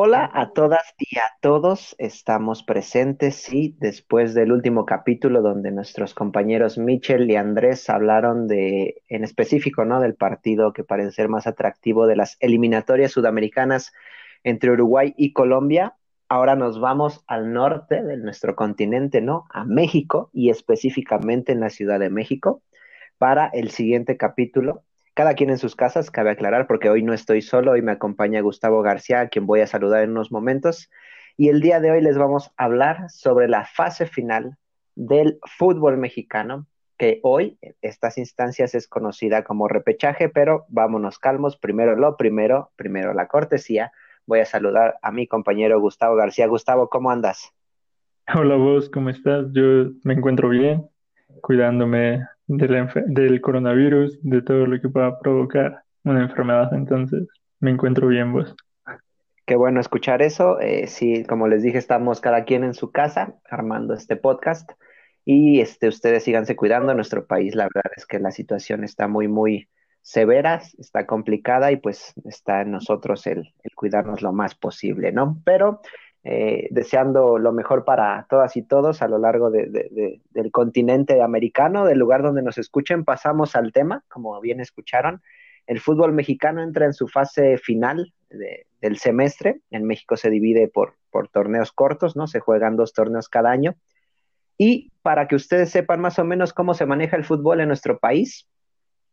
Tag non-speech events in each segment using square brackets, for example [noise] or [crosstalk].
Hola a todas y a todos, estamos presentes, sí, después del último capítulo donde nuestros compañeros Michel y Andrés hablaron de, en específico, ¿no? Del partido que parece ser más atractivo de las eliminatorias sudamericanas entre Uruguay y Colombia. Ahora nos vamos al norte de nuestro continente, ¿no? A México y específicamente en la Ciudad de México para el siguiente capítulo cada quien en sus casas, cabe aclarar, porque hoy no estoy solo, hoy me acompaña Gustavo García, a quien voy a saludar en unos momentos. Y el día de hoy les vamos a hablar sobre la fase final del fútbol mexicano, que hoy estas instancias es conocida como repechaje, pero vámonos calmos, primero lo primero, primero la cortesía. Voy a saludar a mi compañero Gustavo García. Gustavo, ¿cómo andas? Hola vos, ¿cómo estás? Yo me encuentro bien, cuidándome del coronavirus, de todo lo que pueda provocar una enfermedad. Entonces, me encuentro bien vos. Qué bueno escuchar eso. Eh, sí, como les dije, estamos cada quien en su casa armando este podcast y este, ustedes síganse cuidando. Nuestro país, la verdad es que la situación está muy, muy severa, está complicada y pues está en nosotros el cuidarnos lo más posible, ¿no? Pero eh, deseando lo mejor para todas y todos a lo largo del continente americano, del lugar donde nos escuchen. Pasamos al tema, como bien escucharon. El fútbol mexicano entra en su fase final del semestre. En México se divide por, por torneos cortos, ¿no? Se juegan dos torneos cada año. Y para que ustedes sepan más o menos cómo se maneja el fútbol en nuestro país,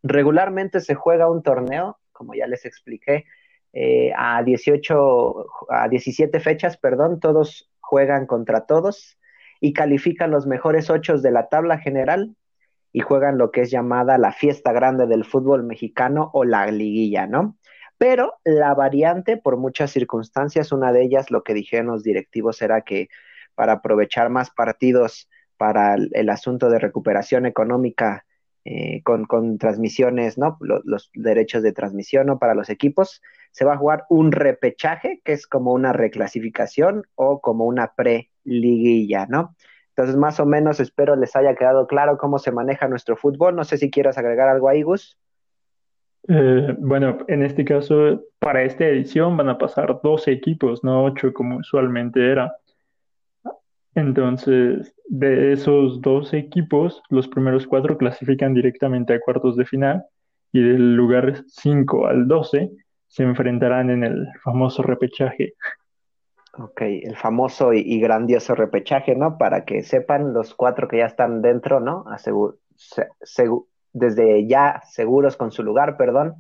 regularmente se juega un torneo, como ya les expliqué, eh, a 18, a 17 fechas, perdón, todos juegan contra todos y califican los mejores ocho de la tabla general y juegan lo que es llamada la fiesta grande del fútbol mexicano o la liguilla, ¿no? Pero la variante, por muchas circunstancias, una de ellas, lo que dijeron los directivos era que para aprovechar más partidos para el asunto de recuperación económica eh, con, transmisiones, ¿no? Los, derechos de transmisión, ¿no? Para los equipos, se va a jugar un repechaje, que es como una reclasificación o como una pre-liguilla, ¿no? Entonces, más o menos espero les haya quedado claro cómo se maneja nuestro fútbol. No sé si quieras agregar algo ahí, Gus. Eh, bueno, en este caso, para esta edición van a pasar 12 equipos, no 8 como usualmente era. Entonces, de esos dos equipos, los primeros cuatro clasifican directamente a cuartos de final y del lugar 5 al 12 se enfrentarán en el famoso repechaje. Ok, el famoso y, grandioso repechaje, ¿no? Para que sepan los cuatro que ya están dentro, ¿no? desde ya seguros con su lugar, perdón,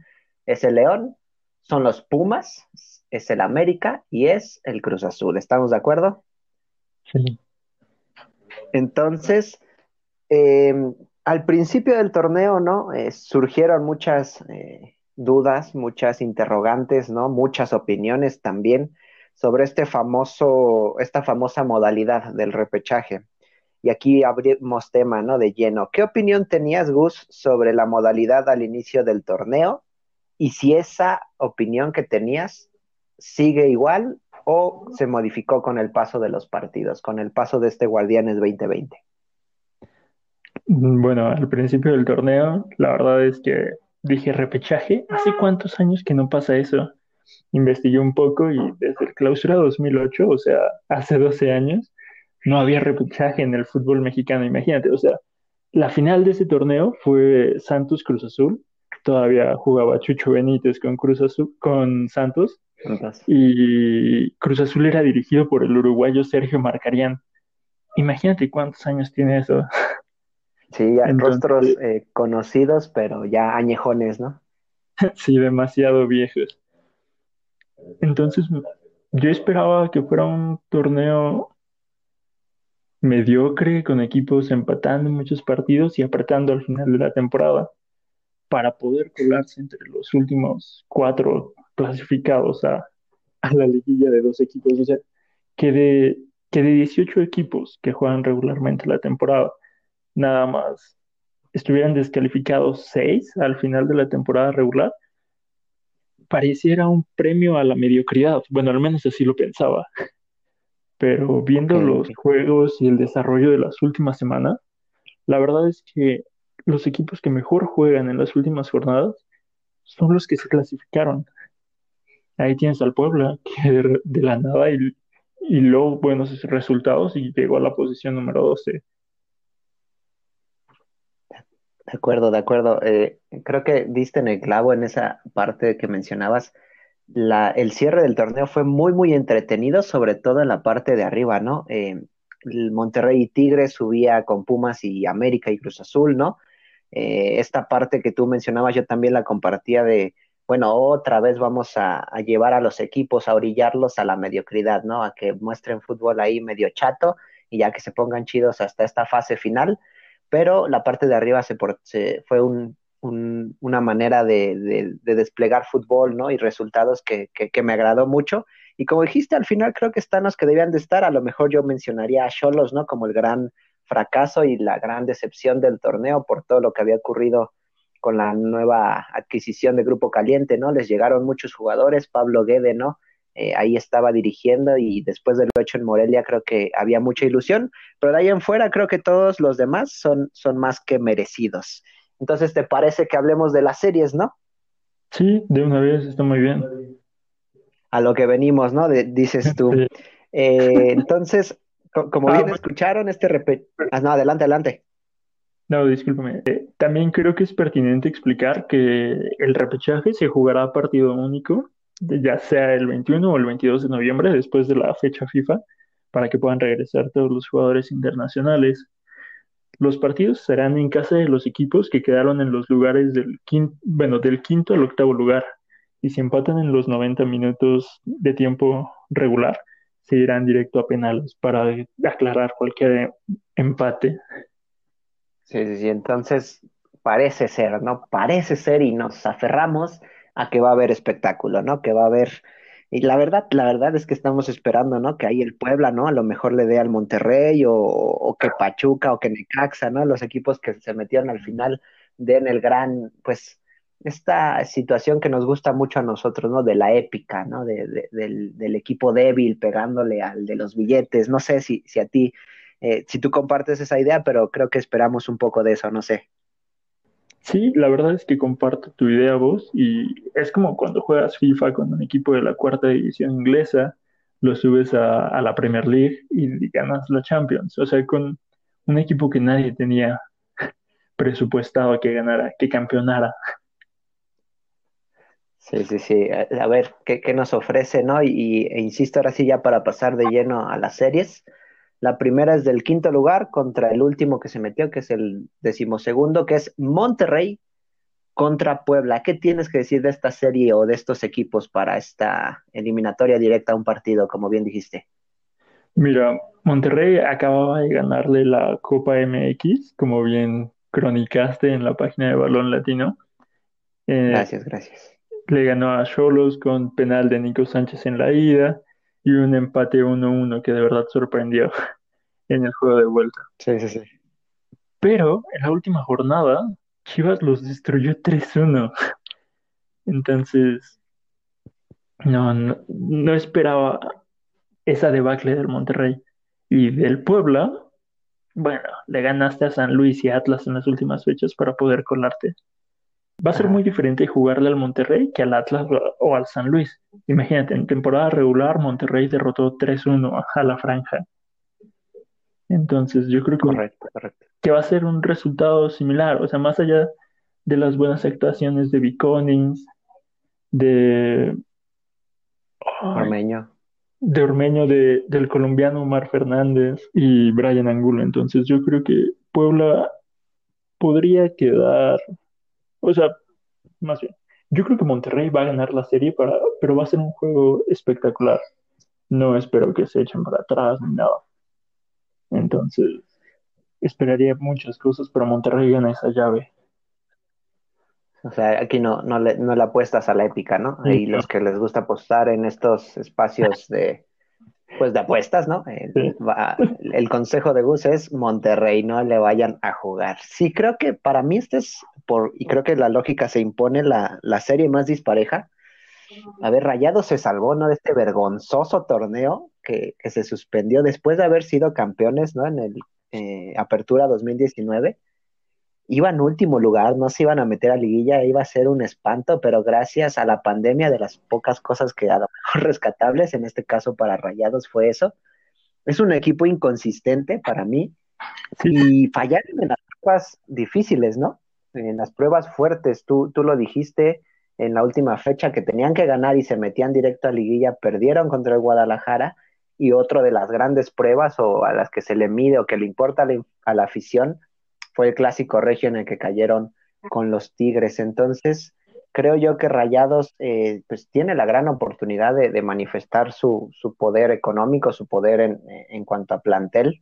es el León, son los Pumas, es el América y es el Cruz Azul. ¿Estamos de acuerdo? Sí. Entonces, em, al principio del torneo, ¿no? Eh, surgieron muchas eh, dudas, muchas interrogantes, ¿no? Muchas opiniones también sobre este famoso, esta famosa modalidad del repechaje. Y aquí abrimos tema, ¿no? De lleno. ¿Qué opinión tenías, Gus, sobre la modalidad al inicio del torneo? Y si esa opinión que tenías sigue igual o se modificó con el paso de los partidos, con el paso de este Guardianes 2020? Bueno, al principio del torneo, la verdad es que dije repechaje. ¿Hace cuántos años que no pasa eso? Investigué un poco y desde el clausura 2008, o sea, hace 12 años, no había repechaje en el fútbol mexicano. Imagínate, o sea, la final de ese torneo fue Santos Cruz Azul. Todavía jugaba Chucho Benítez con Cruz Azul, con Santos y Cruz Azul era dirigido por el uruguayo Sergio Marcarián. Imagínate cuántos años tiene eso. Sí, ya rostros eh, conocidos, pero ya añejones, ¿no? [laughs] sí, demasiado viejos. Entonces, yo esperaba que fuera un torneo mediocre, con equipos empatando muchos partidos y apretando al final de la temporada para poder colarse entre los últimos cuatro clasificados a, la liguilla de dos equipos. O sea, que de, que de 18 equipos que juegan regularmente la temporada, nada más estuvieran descalificados seis al final de la temporada regular, pareciera un premio a la mediocridad. Bueno, al menos así lo pensaba. Pero viendo los juegos y el desarrollo de las últimas semanas, la verdad es que los equipos que mejor juegan en las últimas jornadas son los que se clasificaron. ahí tienes al Puebla, [laughs] que de, la nada y, y luego buenos resultados y llegó a la posición número 12. De acuerdo, de acuerdo. Eh, creo que diste en el clavo en esa parte que mencionabas. La, el cierre del torneo fue muy, muy entretenido, sobre todo en la parte de arriba, ¿no? Eh, el Monterrey y Tigres subía con Pumas y América y Cruz Azul, ¿no? Eh, esta parte que tú mencionabas, yo también la compartía de, bueno, otra vez vamos a, llevar a los equipos a orillarlos a la mediocridad, ¿no? A que muestren fútbol ahí medio chato y ya que se pongan chidos hasta esta fase final pero la parte de arriba fue una manera de, desplegar fútbol ¿no? y resultados que, me agradó mucho. Y como dijiste, al final creo que están los que debían de estar. A lo mejor yo mencionaría a Cholos ¿no? como el gran fracaso y la gran decepción del torneo por todo lo que había ocurrido con la nueva adquisición de Grupo Caliente, ¿no? Les llegaron muchos jugadores, Pablo Guede, ¿no? Eh, ahí estaba dirigiendo y después de lo hecho en Morelia creo que había mucha ilusión, pero de ahí en fuera creo que todos los demás son, son más que merecidos. Entonces, ¿te parece que hablemos de las series, no? Sí, de una vez, está muy bien. A lo que venimos, ¿no? dices tú. [laughs] Eh, entonces, como ah, bien escucharon, este repet... Ah, no, adelante, adelante. No, discúlpame. Eh, también creo que es pertinente explicar que el repechaje se jugará a partido único ya sea el 21 o el 22 de noviembre, después de la fecha FIFA, para que puedan regresar todos los jugadores internacionales. Los partidos serán en casa de los equipos que quedaron en los lugares del quinto, bueno, del quinto al octavo lugar. Y si empatan en los 90 minutos de tiempo regular, se irán directo a penales para aclarar cualquier empate. Sí, sí, sí. Entonces, parece ser, ¿no? Parece ser y nos aferramos a que va a haber espectáculo, ¿no? Que va a haber... Y la verdad, la verdad es que estamos esperando, ¿no? Que ahí el Puebla, ¿no? A lo mejor le dé al Monterrey o, que Pachuca o que Necaxa, ¿no? Los equipos que se metieron al final den el gran, pues, esta situación que nos gusta mucho a nosotros, ¿no? De la épica, ¿no? De, del, equipo débil pegándole al de los billetes. No sé si, si a ti, eh, si tú compartes esa idea, pero creo que esperamos un poco de eso, no sé. Sí, la verdad es que comparto tu idea vos y es como cuando juegas FIFA con un equipo de la cuarta división inglesa, lo subes a, la Premier League y ganas la Champions. O sea, con un equipo que nadie tenía [laughs] presupuestado que ganara, que campeonara. Sí, sí, sí. A ver, ¿qué, qué nos ofrece, no? Y, e insisto ahora sí ya para pasar de lleno a las series. La primera es del quinto lugar contra el último que se metió, que es el decimosegundo, que es Monterrey contra Puebla. ¿Qué tienes que decir de esta serie o de estos equipos para esta eliminatoria directa a un partido, como bien dijiste? Mira, Monterrey acababa de ganarle la Copa MX, como bien cronicaste en la página de Balón Latino. Eh, gracias, gracias. Le ganó a Cholos con penal de Nico Sánchez en la ida y un empate 1-1 que de verdad sorprendió [laughs] en el juego de vuelta. Sí, sí, sí. Pero en la última jornada, Chivas los destruyó 3-1. [laughs] Entonces, no, no, esperaba esa debacle del Monterrey. Y del Puebla, bueno, le ganaste a San Luis y Atlas en las últimas fechas para poder colarte. Va a ser muy diferente jugarle al Monterrey que al Atlas o al San Luis. Imagínate, en temporada regular Monterrey derrotó 3-1 a la franja. Entonces yo creo que, que va a ser un resultado similar. O sea, más allá de las buenas actuaciones de Viconings, de... Ormeño. De Ormeño, de, del colombiano Omar Fernández y Brian Angulo. Entonces yo creo que Puebla podría quedar o sea, más bien, yo creo que Monterrey va a ganar la serie, para, pero va a ser un juego espectacular. No espero que se echen para atrás ni nada. Entonces, esperaría muchas cosas, pero Monterrey gana esa llave. O sea, aquí no, no, le, no le apuestas a la épica, ¿no? Y los que les gusta apostar en estos espacios de, pues de apuestas, ¿no? El, consejo de Gus es Monterrey, no le vayan a jugar. Sí, creo que para mí este es, por, y creo que la lógica se impone, la, serie más dispareja. A ver, Rayado se salvó, ¿no? De este vergonzoso torneo que, se suspendió después de haber sido campeones, ¿no? En el eh, Apertura 2019. Iba en último lugar, no se iban a meter a liguilla, iba a ser un espanto, pero gracias a la pandemia de las pocas cosas que a lo mejor [laughs] rescatables, en este caso para Rayados fue eso. Es un equipo inconsistente para mí y fallaron en las pruebas difíciles, ¿no? En las pruebas fuertes, tú, tú lo dijiste en la última fecha que tenían que ganar y se metían directo a liguilla, perdieron contra el Guadalajara y otro de las grandes pruebas o a las que se le mide o que le importa a la, a la afición fue el clásico regio en el que cayeron con los Tigres. Entonces, creo yo que Rayados eh, pues tiene la gran oportunidad de, manifestar su, poder económico, su poder en, en, cuanto a plantel.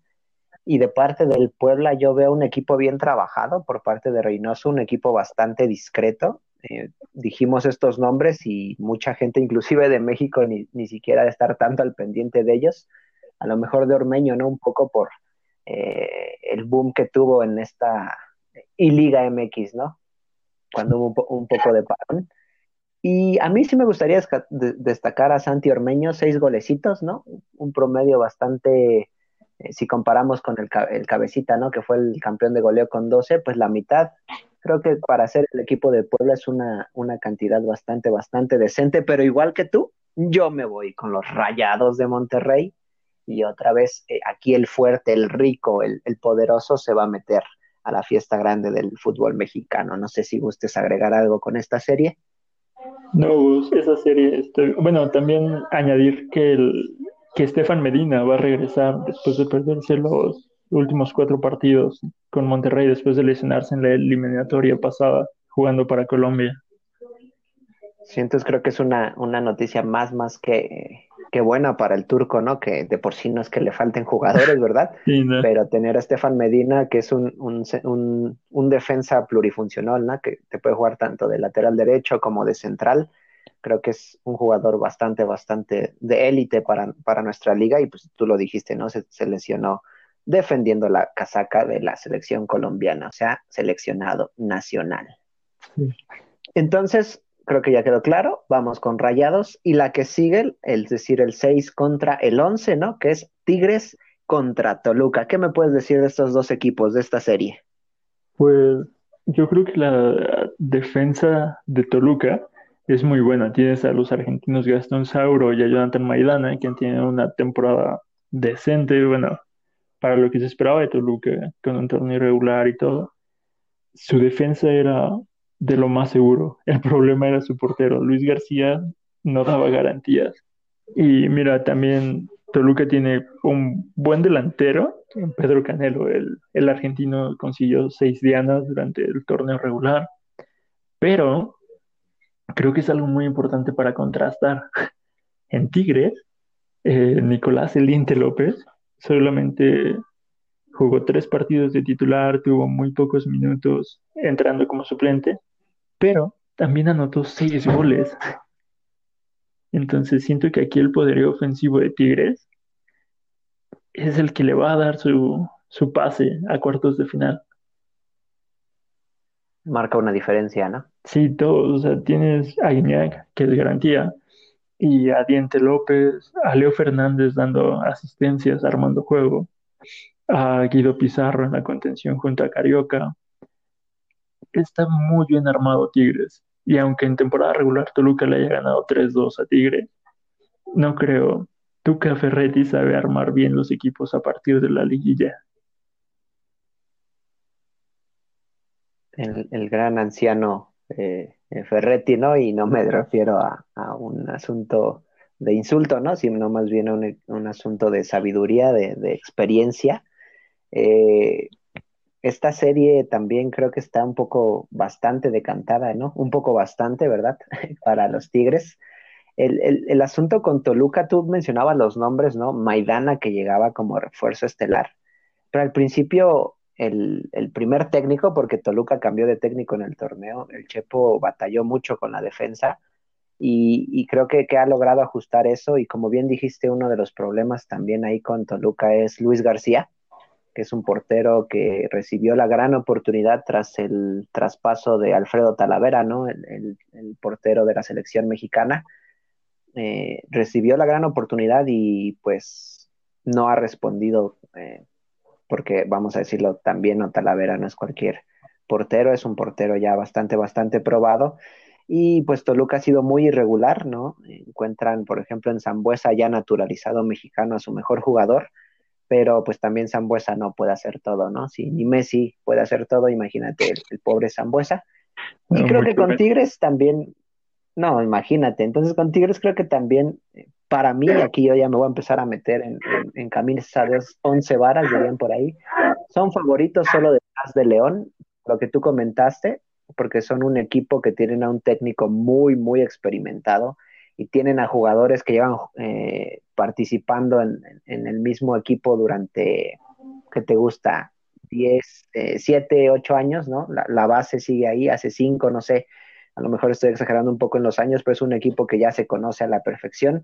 Y de parte del Puebla yo veo un equipo bien trabajado por parte de Reynoso, un equipo bastante discreto. Eh, dijimos estos nombres y mucha gente, inclusive de México, ni, ni siquiera de estar tanto al pendiente de ellos. A lo mejor de Ormeño, ¿no? Un poco por, eh, el boom que tuvo en esta y Liga MX, ¿no? Cuando hubo un, poco de parón. Y a mí sí me gustaría destacar a Santi Ormeño, seis golecitos, ¿no? Un promedio bastante, eh, si comparamos con el, el, cabecita, ¿no? Que fue el campeón de goleo con 12, pues la mitad. Creo que para ser el equipo de Puebla es una, una cantidad bastante, bastante decente, pero igual que tú, yo me voy con los rayados de Monterrey y otra vez eh, aquí el fuerte, el rico, el, poderoso se va a meter a la fiesta grande del fútbol mexicano. No sé si gustes agregar algo con esta serie. No, esa serie, este, bueno, también añadir que, el, que Estefan Medina va a regresar después de perderse los últimos cuatro partidos con Monterrey después de lesionarse en la eliminatoria pasada jugando para Colombia. Sí, entonces creo que es una, una noticia más, más que, qué buena para el turco, ¿no? Que de por sí no es que le falten jugadores, ¿verdad? [laughs] Pero tener a Estefan Medina, que es un, un, un, defensa plurifuncional, ¿no? Que te puede jugar tanto de lateral derecho como de central. Creo que es un jugador bastante, bastante de élite para, para nuestra liga y pues tú lo dijiste, ¿no? Se, se lesionó defendiendo la casaca de la selección colombiana, o sea, seleccionado nacional. Entonces, creo que ya quedó claro. Vamos con Rayados. Y la que sigue, es decir, el 6 contra el 11, ¿no? Que es Tigres contra Toluca. ¿Qué me puedes decir de estos dos equipos de esta serie? Pues yo creo que la defensa de Toluca es muy buena. Tienes a los argentinos Gastón Sauro y a Jonathan Maidana, quien tiene una temporada decente, bueno, para lo que se esperaba de Toluca, con un torneo irregular y todo. Su defensa era de lo más seguro. El problema era su portero. Luis García no daba garantías. Y mira, también Toluca tiene un buen delantero, Pedro Canelo, el, el argentino consiguió seis dianas durante el torneo regular, pero creo que es algo muy importante para contrastar. En Tigres, eh, Nicolás Elinte López solamente jugó tres partidos de titular, tuvo muy pocos minutos entrando como suplente pero también anotó seis goles. Entonces siento que aquí el poderío ofensivo de Tigres es el que le va a dar su, su pase a cuartos de final. Marca una diferencia, ¿no? Sí, todos. O sea, tienes a Iñak, que es garantía, y a Diente López, a Leo Fernández dando asistencias, armando juego, a Guido Pizarro en la contención junto a Carioca, está muy bien armado Tigres. Y aunque en temporada regular Toluca le haya ganado 3-2 a Tigres, no creo. Tuca Ferretti sabe armar bien los equipos a partir de la liguilla. El, gran anciano eh, Ferretti, ¿no? Y no me refiero a, un asunto de insulto, ¿no? Sino más bien a un, asunto de sabiduría, de, de experiencia. Eh, esta serie también creo que está un poco bastante decantada, ¿no? Un poco bastante, ¿verdad? [laughs] Para los Tigres. El, asunto con Toluca, tú mencionabas los nombres, ¿no? Maidana que llegaba como refuerzo estelar. Pero al principio, el, primer técnico, porque Toluca cambió de técnico en el torneo, el Chepo batalló mucho con la defensa y, y creo que, que, ha logrado ajustar eso. Y como bien dijiste, uno de los problemas también ahí con Toluca es Luis García que es un portero que recibió la gran oportunidad tras el traspaso de Alfredo Talavera, ¿no? El, portero de la selección mexicana. Eh, recibió la gran oportunidad y pues no ha respondido, eh, porque vamos a decirlo también, no Talavera no es cualquier portero, es un portero ya bastante, bastante probado. Y pues Toluca ha sido muy irregular, ¿no? Encuentran, por ejemplo, en Zambuesa ya naturalizado mexicano a su mejor jugador, pero pues también Zambuesa no puede hacer todo, ¿no? Si ni Messi puede hacer todo, imagínate el, pobre Zambuesa. Y creo que con Tigres también, no, imagínate, entonces con Tigres creo que también, para mí, aquí yo ya me voy a empezar a meter en, en, camisas 11 varas, dirían por ahí, son favoritos solo detrás de León, lo que tú comentaste, porque son un equipo que tienen a un técnico muy, muy experimentado y tienen a jugadores que llevan eh, participando en, el mismo equipo durante, ¿qué te gusta? 10, 7, 8 años, ¿no? La, base sigue ahí, hace 5, no sé, a lo mejor estoy exagerando un poco en los años, pero es un equipo que ya se conoce a la perfección.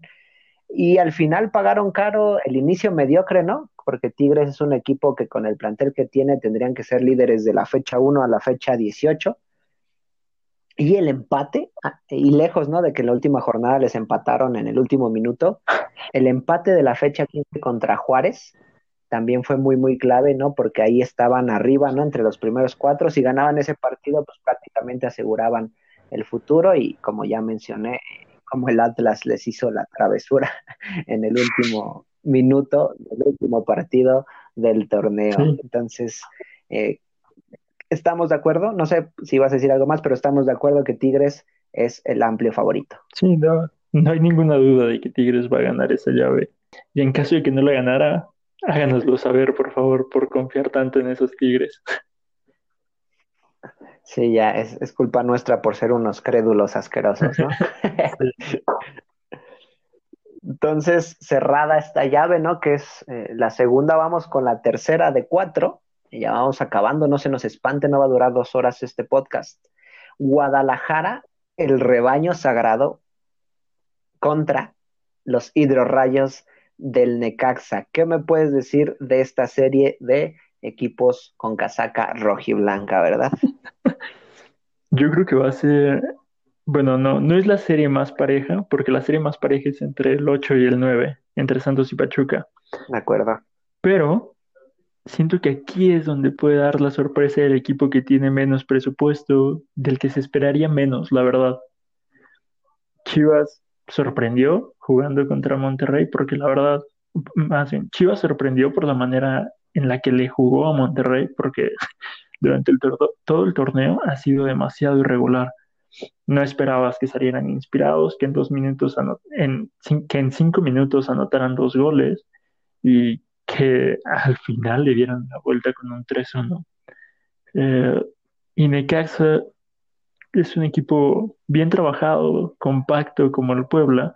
Y al final pagaron caro el inicio mediocre, ¿no? Porque Tigres es un equipo que con el plantel que tiene tendrían que ser líderes de la fecha 1 a la fecha 18 y el empate, ah, y lejos, ¿no? De que en la última jornada les empataron en el último minuto, el empate de la fecha 15 contra Juárez también fue muy, muy clave, ¿no? Porque ahí estaban arriba, ¿no? Entre los primeros cuatro, si ganaban ese partido, pues prácticamente aseguraban el futuro y como ya mencioné, como el Atlas les hizo la travesura [laughs] en el último minuto del último partido del torneo. Entonces, eh, estamos de acuerdo, no sé si vas a decir algo más, pero estamos de acuerdo que Tigres es el amplio favorito. Sí, no, no hay ninguna duda de que Tigres va a ganar esa llave. Y en caso de que no la ganara, háganoslo saber, por favor, por confiar tanto en esos Tigres. Sí, ya, es, culpa nuestra por ser unos crédulos asquerosos, ¿no? [laughs] Entonces, cerrada esta llave, ¿no? Que es eh, la segunda, vamos con la tercera de cuatro ya vamos acabando, no se nos espante, no va a durar dos horas este podcast. Guadalajara, el rebaño sagrado contra los hidrorrayos del Necaxa. ¿Qué me puedes decir de esta serie de equipos con casaca rojiblanca, verdad? [laughs] Yo creo que va a ser, bueno, no, no es la serie más pareja, porque la serie más pareja es entre el 8 y el 9, entre Santos y Pachuca. De acuerdo. Pero siento que aquí es donde puede dar la sorpresa del equipo que tiene menos presupuesto, del que se esperaría menos, la verdad. Chivas sorprendió jugando contra Monterrey porque la verdad, más bien, Chivas sorprendió por la manera en la que le jugó a Monterrey porque [laughs] durante el todo el torneo ha sido demasiado irregular. No esperabas que salieran inspirados, que en dos minutos que en cinco minutos anotaran dos goles y que al final le dieron la vuelta con un 3-1. Eh, y Necaxa es un equipo bien trabajado, compacto como el Puebla,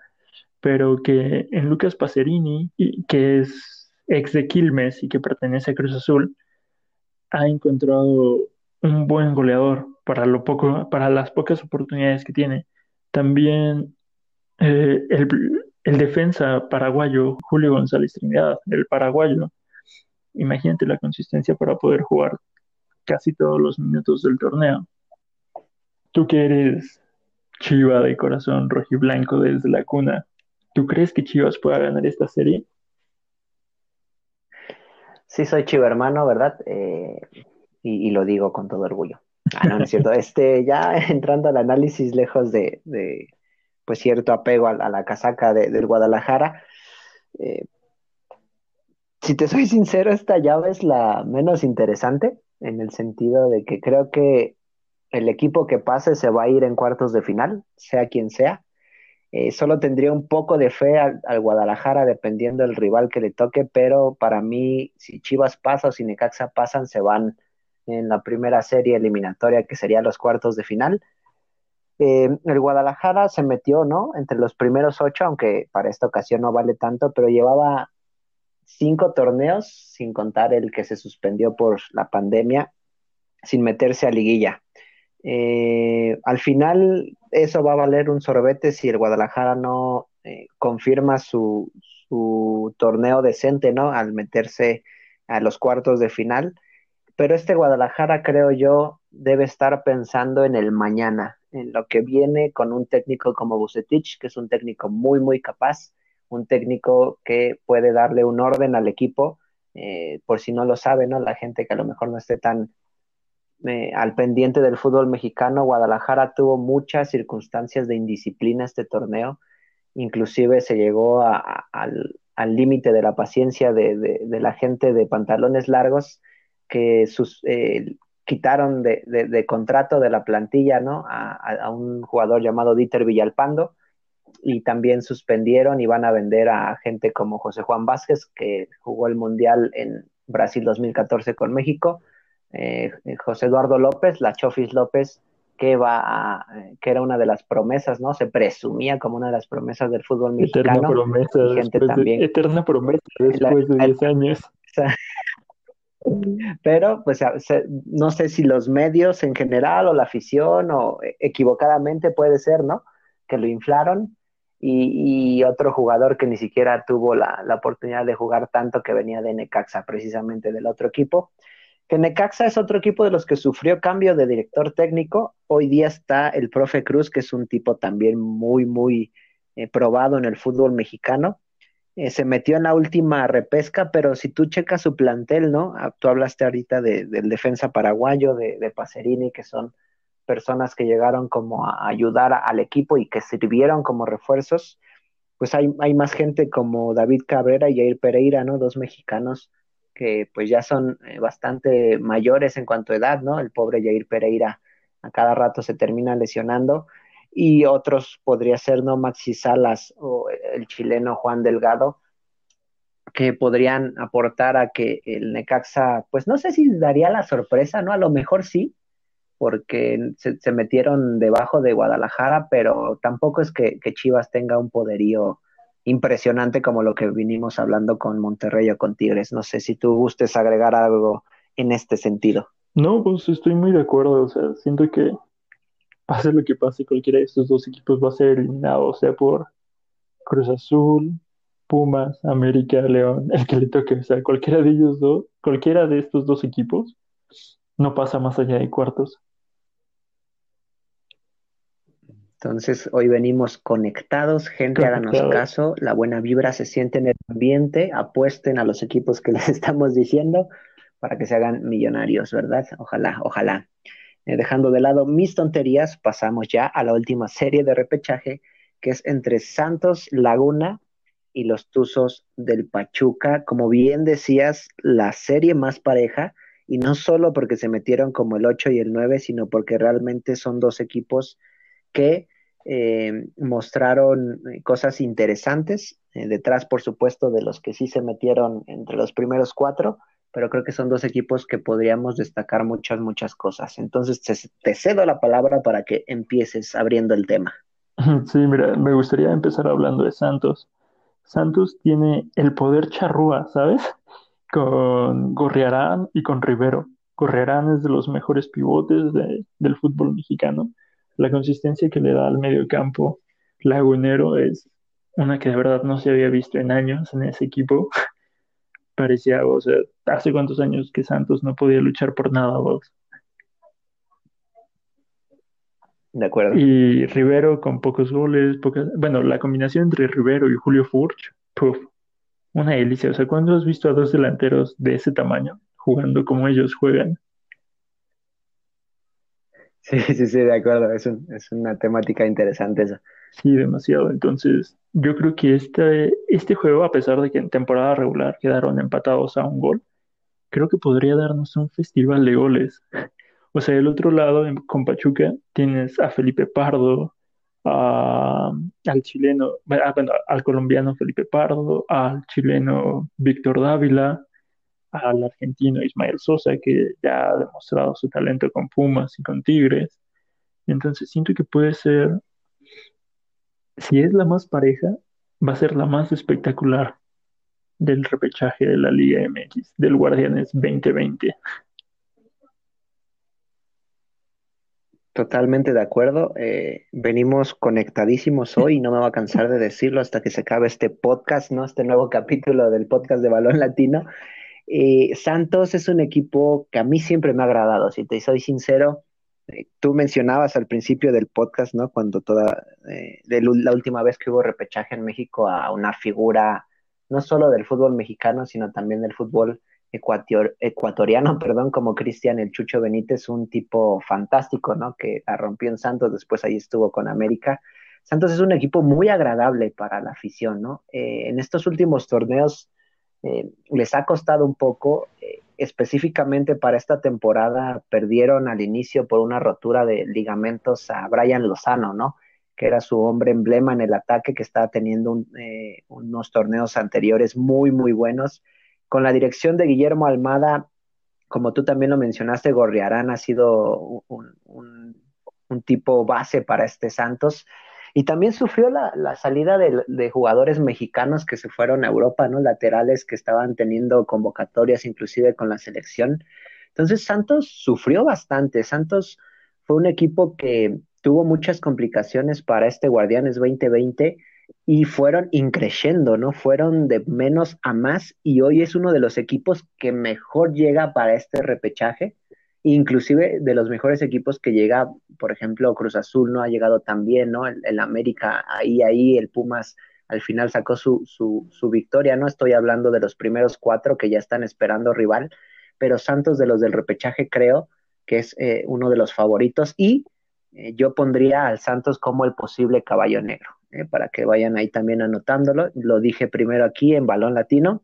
pero que en Lucas Pacerini, que es ex de Quilmes y que pertenece a Cruz Azul, ha encontrado un buen goleador para lo poco, para las pocas oportunidades que tiene. También eh, el, el defensa paraguayo Julio González Trinidad, el paraguayo, imagínate la consistencia para poder jugar casi todos los minutos del torneo. Tú que eres Chiva de corazón rojiblanco desde la cuna, ¿tú crees que Chivas pueda ganar esta serie? Sí, soy Chiva hermano, ¿verdad? Eh, y, lo digo con todo orgullo. Ah, no, no es cierto. [laughs] Este, ya entrando al análisis lejos de, pues cierto apego a, la casaca de, del Guadalajara. Eh, si te soy [laughs] sincero, esta llave es la menos interesante en el sentido de que creo que el equipo que pase se va a ir en cuartos de final, sea quien sea. Eh, solo tendría un poco de fe al, Guadalajara dependiendo del rival que le toque, pero para mí, si Chivas pasa o si Necaxa pasan, se van en la primera serie eliminatoria que sería los cuartos de final. Eh, el Guadalajara se metió, ¿no? Entre los primeros ocho, aunque para esta ocasión no vale tanto, pero llevaba cinco torneos, sin contar el que se suspendió por la pandemia, sin meterse a liguilla. Eh, al final, eso va a valer un sorbete si el Guadalajara no eh, confirma su, su torneo decente, ¿no? Al meterse a los cuartos de final. Pero este Guadalajara, creo yo, debe estar pensando en el mañana, en lo que viene con un técnico como Bucetich, que es un técnico muy, muy capaz, un técnico que puede darle un orden al equipo, eh, por si no lo sabe, ¿no? La gente que a lo mejor no esté tan eh, al pendiente del fútbol mexicano, Guadalajara tuvo muchas circunstancias de indisciplina este torneo, inclusive se llegó al límite de la paciencia de, la gente de pantalones largos que sus, eh, quitaron de, contrato de la plantilla ¿no? A, un jugador llamado Dieter Villalpando y también suspendieron y van a vender a gente como José Juan Vázquez, que jugó el Mundial en Brasil 2014 con México, eh, José Eduardo López, la Chofis López, que va a, que era una de las promesas, ¿no? Se presumía como una de las promesas del fútbol mexicano. Eterna promesa, gente también. eterna promesa después de 10 años. [laughs] Pero, pues, no sé si los medios en general o la afición o equivocadamente puede ser, ¿no? Que lo inflaron y, otro jugador que ni siquiera tuvo la, la, oportunidad de jugar tanto que venía de Necaxa, precisamente del otro equipo, que Necaxa es otro equipo de los que sufrió cambio de director técnico. Hoy día está el profe Cruz, que es un tipo también muy, muy eh, probado en el fútbol mexicano. Eh, se metió en la última repesca, pero si tú checas su plantel, ¿no? Ah, tú hablaste ahorita de, del defensa paraguayo, de, de Pacerini, que son personas que llegaron como a ayudar al equipo y que sirvieron como refuerzos. Pues hay, hay más gente como David Cabrera y Jair Pereira, ¿no? Dos mexicanos que pues ya son eh, bastante mayores en cuanto a edad, ¿no? El pobre Jair Pereira a cada rato se termina lesionando y otros podría ser, ¿no? Maxi Salas o el chileno Juan Delgado, que podrían aportar a que el Necaxa, pues no sé si daría la sorpresa, ¿no? A lo mejor sí, porque se, metieron debajo de Guadalajara, pero tampoco es que, que Chivas tenga un poderío impresionante como lo que vinimos hablando con Monterrey o con Tigres. No sé si tú gustes agregar algo en este sentido. No, pues estoy muy de acuerdo. O sea, siento que pase lo que pase, cualquiera de estos dos equipos va a ser eliminado, o sea, por Cruz Azul, Pumas, América, León, [laughs] el que le toque. O sea, cualquiera de ellos dos, cualquiera de estos dos equipos no pasa más allá de cuartos. Entonces, hoy venimos conectados, gente, háganos caso, la buena vibra se siente en el ambiente, apuesten a los equipos que [laughs] les estamos diciendo para que se hagan millonarios, ¿verdad? Ojalá, ojalá. Eh, dejando de lado mis tonterías, pasamos ya a la última serie de repechaje, que es entre Santos Laguna y los Tuzos del Pachuca. Como bien decías, la serie más pareja, y no solo porque se metieron como el 8 y el 9, sino porque realmente son dos equipos que eh, mostraron cosas interesantes, eh, detrás por supuesto de los que sí se metieron entre los primeros cuatro, pero creo que son dos equipos que podríamos destacar muchas, muchas cosas. Entonces te, cedo la palabra para que empieces abriendo el tema. [laughs] Sí, mira, me gustaría empezar hablando de Santos. Santos tiene el poder charrúa, ¿sabes? [laughs] Con Gorriarán y con Rivero. Gorriarán es de los mejores pivotes del fútbol mexicano la consistencia que le da al medio campo lagunero es una que de verdad no se había visto en años en ese equipo. [laughs] Parecía, o sea, hace cuántos años que Santos no podía luchar por nada, vos. De acuerdo. Y Rivero con pocos goles, pocas... bueno, la combinación entre Rivero y Julio Furch, puff, una delicia. O sea, ¿cuándo has visto a dos delanteros de ese tamaño jugando como ellos juegan? Sí, sí, sí, de acuerdo. Es, es una temática interesante esa. Sí, demasiado. Entonces, yo creo que este, este juego, a pesar de que en temporada regular quedaron empatados a un gol, creo que podría darnos un festival de goles. [laughs] O sea, del otro lado, con Pachuca, tienes a Felipe Pardo, al chileno, ah, bueno, al colombiano Felipe Pardo, al chileno Víctor Dávila, al argentino Ismael Sosa, que ya ha demostrado su talento con Pumas y con Tigres. Entonces siento que puede ser, si es la más pareja, va a ser la más espectacular del repechaje de la Liga MX, del Guardianes 2020. Totalmente de acuerdo. Eh, venimos conectadísimos hoy y no me va a cansar de decirlo hasta que se acabe este podcast, ¿no? Este nuevo capítulo del podcast de Balón Latino. Eh, Santos es un equipo que a mí siempre me ha agradado, si te soy sincero. Eh, tú mencionabas al principio del podcast, ¿no? Cuando toda, eh, la última vez que hubo repechaje en México a una figura, no solo del fútbol mexicano, sino también del fútbol ecuatoriano, [laughs] perdón, como Cristian El Chucho Benítez, un tipo fantástico, ¿no? Que rompió en Santos, después ahí estuvo con América. Santos es un equipo muy agradable para la afición, ¿no? Eh, en estos últimos torneos eh, les ha costado un poco, específicamente para esta temporada perdieron al inicio por una rotura de ligamentos a Brian Lozano, ¿no? Que era su hombre emblema en el ataque, que estaba teniendo unos torneos anteriores muy, muy buenos con la dirección de Guillermo Almada, como tú también lo mencionaste, Gorriarán ha sido un, tipo base para este Santos. Y también sufrió la, salida de, jugadores mexicanos que se fueron a Europa, ¿no? Laterales que estaban teniendo convocatorias inclusive con la selección. Entonces Santos sufrió bastante. Santos fue un equipo que tuvo muchas complicaciones para este Guardianes 2020 y fueron increciendo, ¿no? Fueron de menos a más y hoy es uno de los equipos que mejor llega para este repechaje, inclusive de los mejores equipos que llega, por ejemplo, Cruz Azul no ha llegado también, ¿no? El, América ahí, ahí, el Pumas al final sacó su, su, su, victoria, no estoy hablando de los primeros cuatro que ya están esperando rival, pero Santos de los del repechaje creo que es eh, uno de los favoritos y eh, yo pondría al Santos como el posible caballo negro. ¿eh? para que vayan ahí también anotándolo. Lo dije primero aquí en Balón Latino.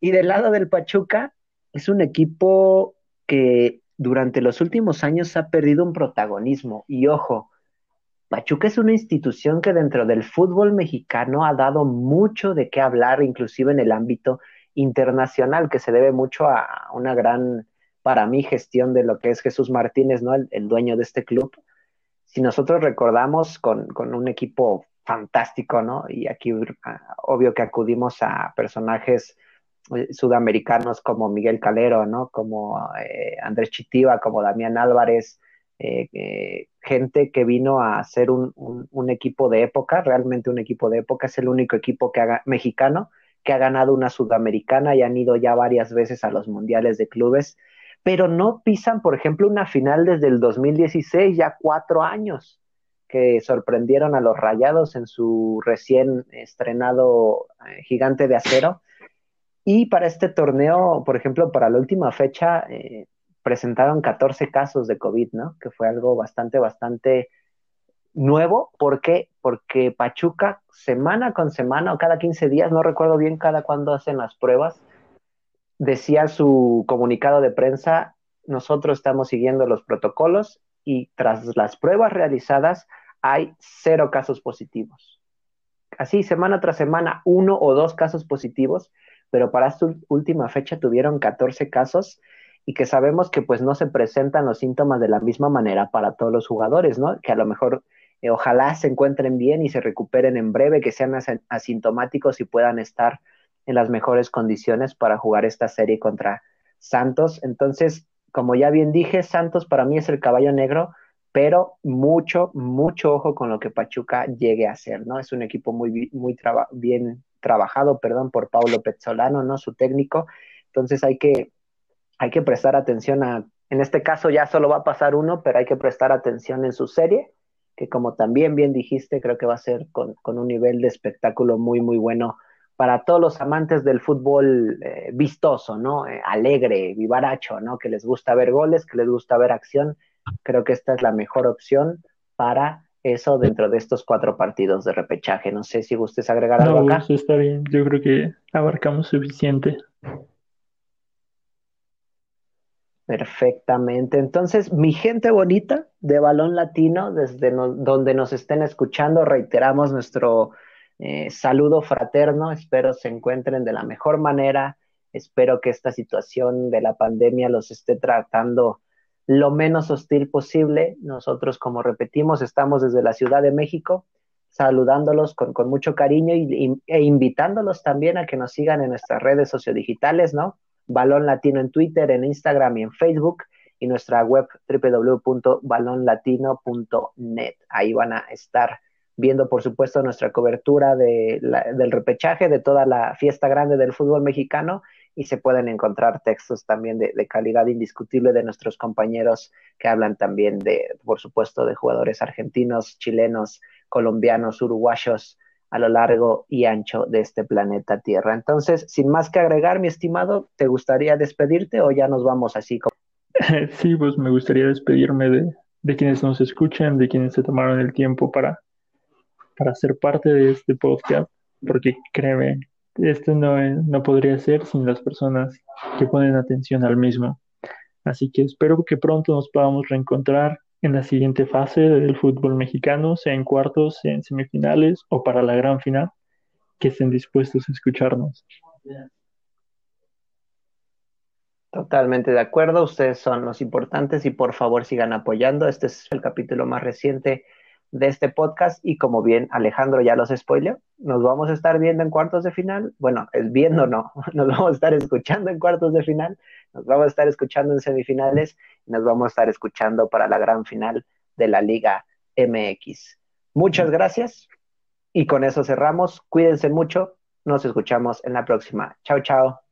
Y del lado del Pachuca, es un equipo que durante los últimos años ha perdido un protagonismo. Y ojo, Pachuca es una institución que dentro del fútbol mexicano ha dado mucho de qué hablar, inclusive en el ámbito internacional, que se debe mucho a una gran, para mí, gestión de lo que es Jesús Martínez, ¿no? El, dueño de este club. Si nosotros recordamos con, con un equipo fantástico, ¿no? Y aquí obvio que acudimos a personajes sudamericanos como Miguel Calero, ¿no? Como eh, Andrés Chitiva, como Damián Álvarez, eh, gente que vino a hacer un, equipo de época, realmente un equipo de época, es el único equipo que mexicano que ha ganado una sudamericana y han ido ya varias veces a los mundiales de clubes, pero no pisan, por ejemplo, una final desde el 2016, ya cuatro años que sorprendieron a los Rayados en su recién estrenado eh, Gigante de Acero. Y para este torneo, por ejemplo, para la última fecha, eh, presentaron 14 casos de COVID, ¿no? Que fue algo bastante, bastante nuevo. ¿Por qué? Porque Pachuca, semana con semana o cada 15 días, no recuerdo bien cada cuándo hacen las pruebas, decía su comunicado de prensa, nosotros estamos siguiendo los protocolos y tras las pruebas realizadas hay cero casos positivos. Así, semana tras semana, uno o dos casos positivos, pero para esta última fecha tuvieron 14 casos y que sabemos que pues no se presentan los síntomas de la misma manera para todos los jugadores, ¿no? Que a lo mejor eh, ojalá se encuentren bien y se recuperen en breve, que sean asintomáticos y puedan estar en las mejores condiciones para jugar esta serie contra Santos. Entonces, como ya bien dije, Santos para mí es el caballo negro, pero mucho, mucho ojo con lo que Pachuca llegue a hacer, ¿no? Es un equipo muy, muy bien trabajado, perdón, por Paulo Pezzolano, ¿no? Su técnico. Entonces hay que, hay que prestar atención a, en este caso ya solo va a pasar uno, pero hay que prestar atención en su serie, que como también bien dijiste, creo que va a ser con, con un nivel de espectáculo muy, muy bueno para todos los amantes del fútbol eh, vistoso, ¿no? Eh, alegre, vivaracho, ¿no? Que les gusta ver goles, que les gusta ver acción. Creo que esta es la mejor opción para eso dentro de estos cuatro partidos de repechaje. No sé si gustes agregar algo acá. Eso está bien. Yo creo que abarcamos suficiente. Perfectamente. Entonces, mi gente bonita de Balón Latino, desde donde nos estén escuchando, reiteramos nuestro eh, saludo fraterno, espero se encuentren de la mejor manera, espero que esta situación de la pandemia los esté tratando lo menos hostil posible. Nosotros, como repetimos, estamos desde la Ciudad de México saludándolos con, mucho cariño y, e invitándolos también a que nos sigan en nuestras redes sociodigitales, ¿no? Balón Latino en Twitter, en Instagram y en Facebook y nuestra web www.balonlatino.net. Ahí van a estar viendo por supuesto nuestra cobertura de del repechaje de toda la fiesta grande del fútbol mexicano y se pueden encontrar textos también de, calidad indiscutible de nuestros compañeros que hablan también de, por supuesto, de jugadores argentinos, chilenos, colombianos, uruguayos, a lo largo y ancho de este planeta Tierra. Entonces, sin más que agregar, mi estimado, ¿te gustaría despedirte o ya nos vamos así como... [laughs] Sí, pues me gustaría despedirme de, de quienes nos escuchan, de quienes se tomaron el tiempo para, para ser parte de este podcast, porque créeme, esto no, no podría ser sin las personas que ponen atención al mismo. Así que espero que pronto nos podamos reencontrar en la siguiente fase del fútbol mexicano, sea en cuartos, sea en semifinales o para la gran final, que estén dispuestos a escucharnos. Totalmente de acuerdo, ustedes son los importantes y por favor sigan apoyando. Este es el capítulo más reciente de este podcast y como bien Alejandro ya los spoiló, nos vamos a estar viendo en cuartos de final. Bueno, es viendo no, [laughs] nos vamos a estar escuchando en cuartos de final, nos vamos a estar escuchando en semifinales y nos vamos a estar escuchando para la gran final de la Liga MX. Muchas gracias y con eso cerramos. Cuídense mucho. Nos escuchamos en la próxima. Chao, chao.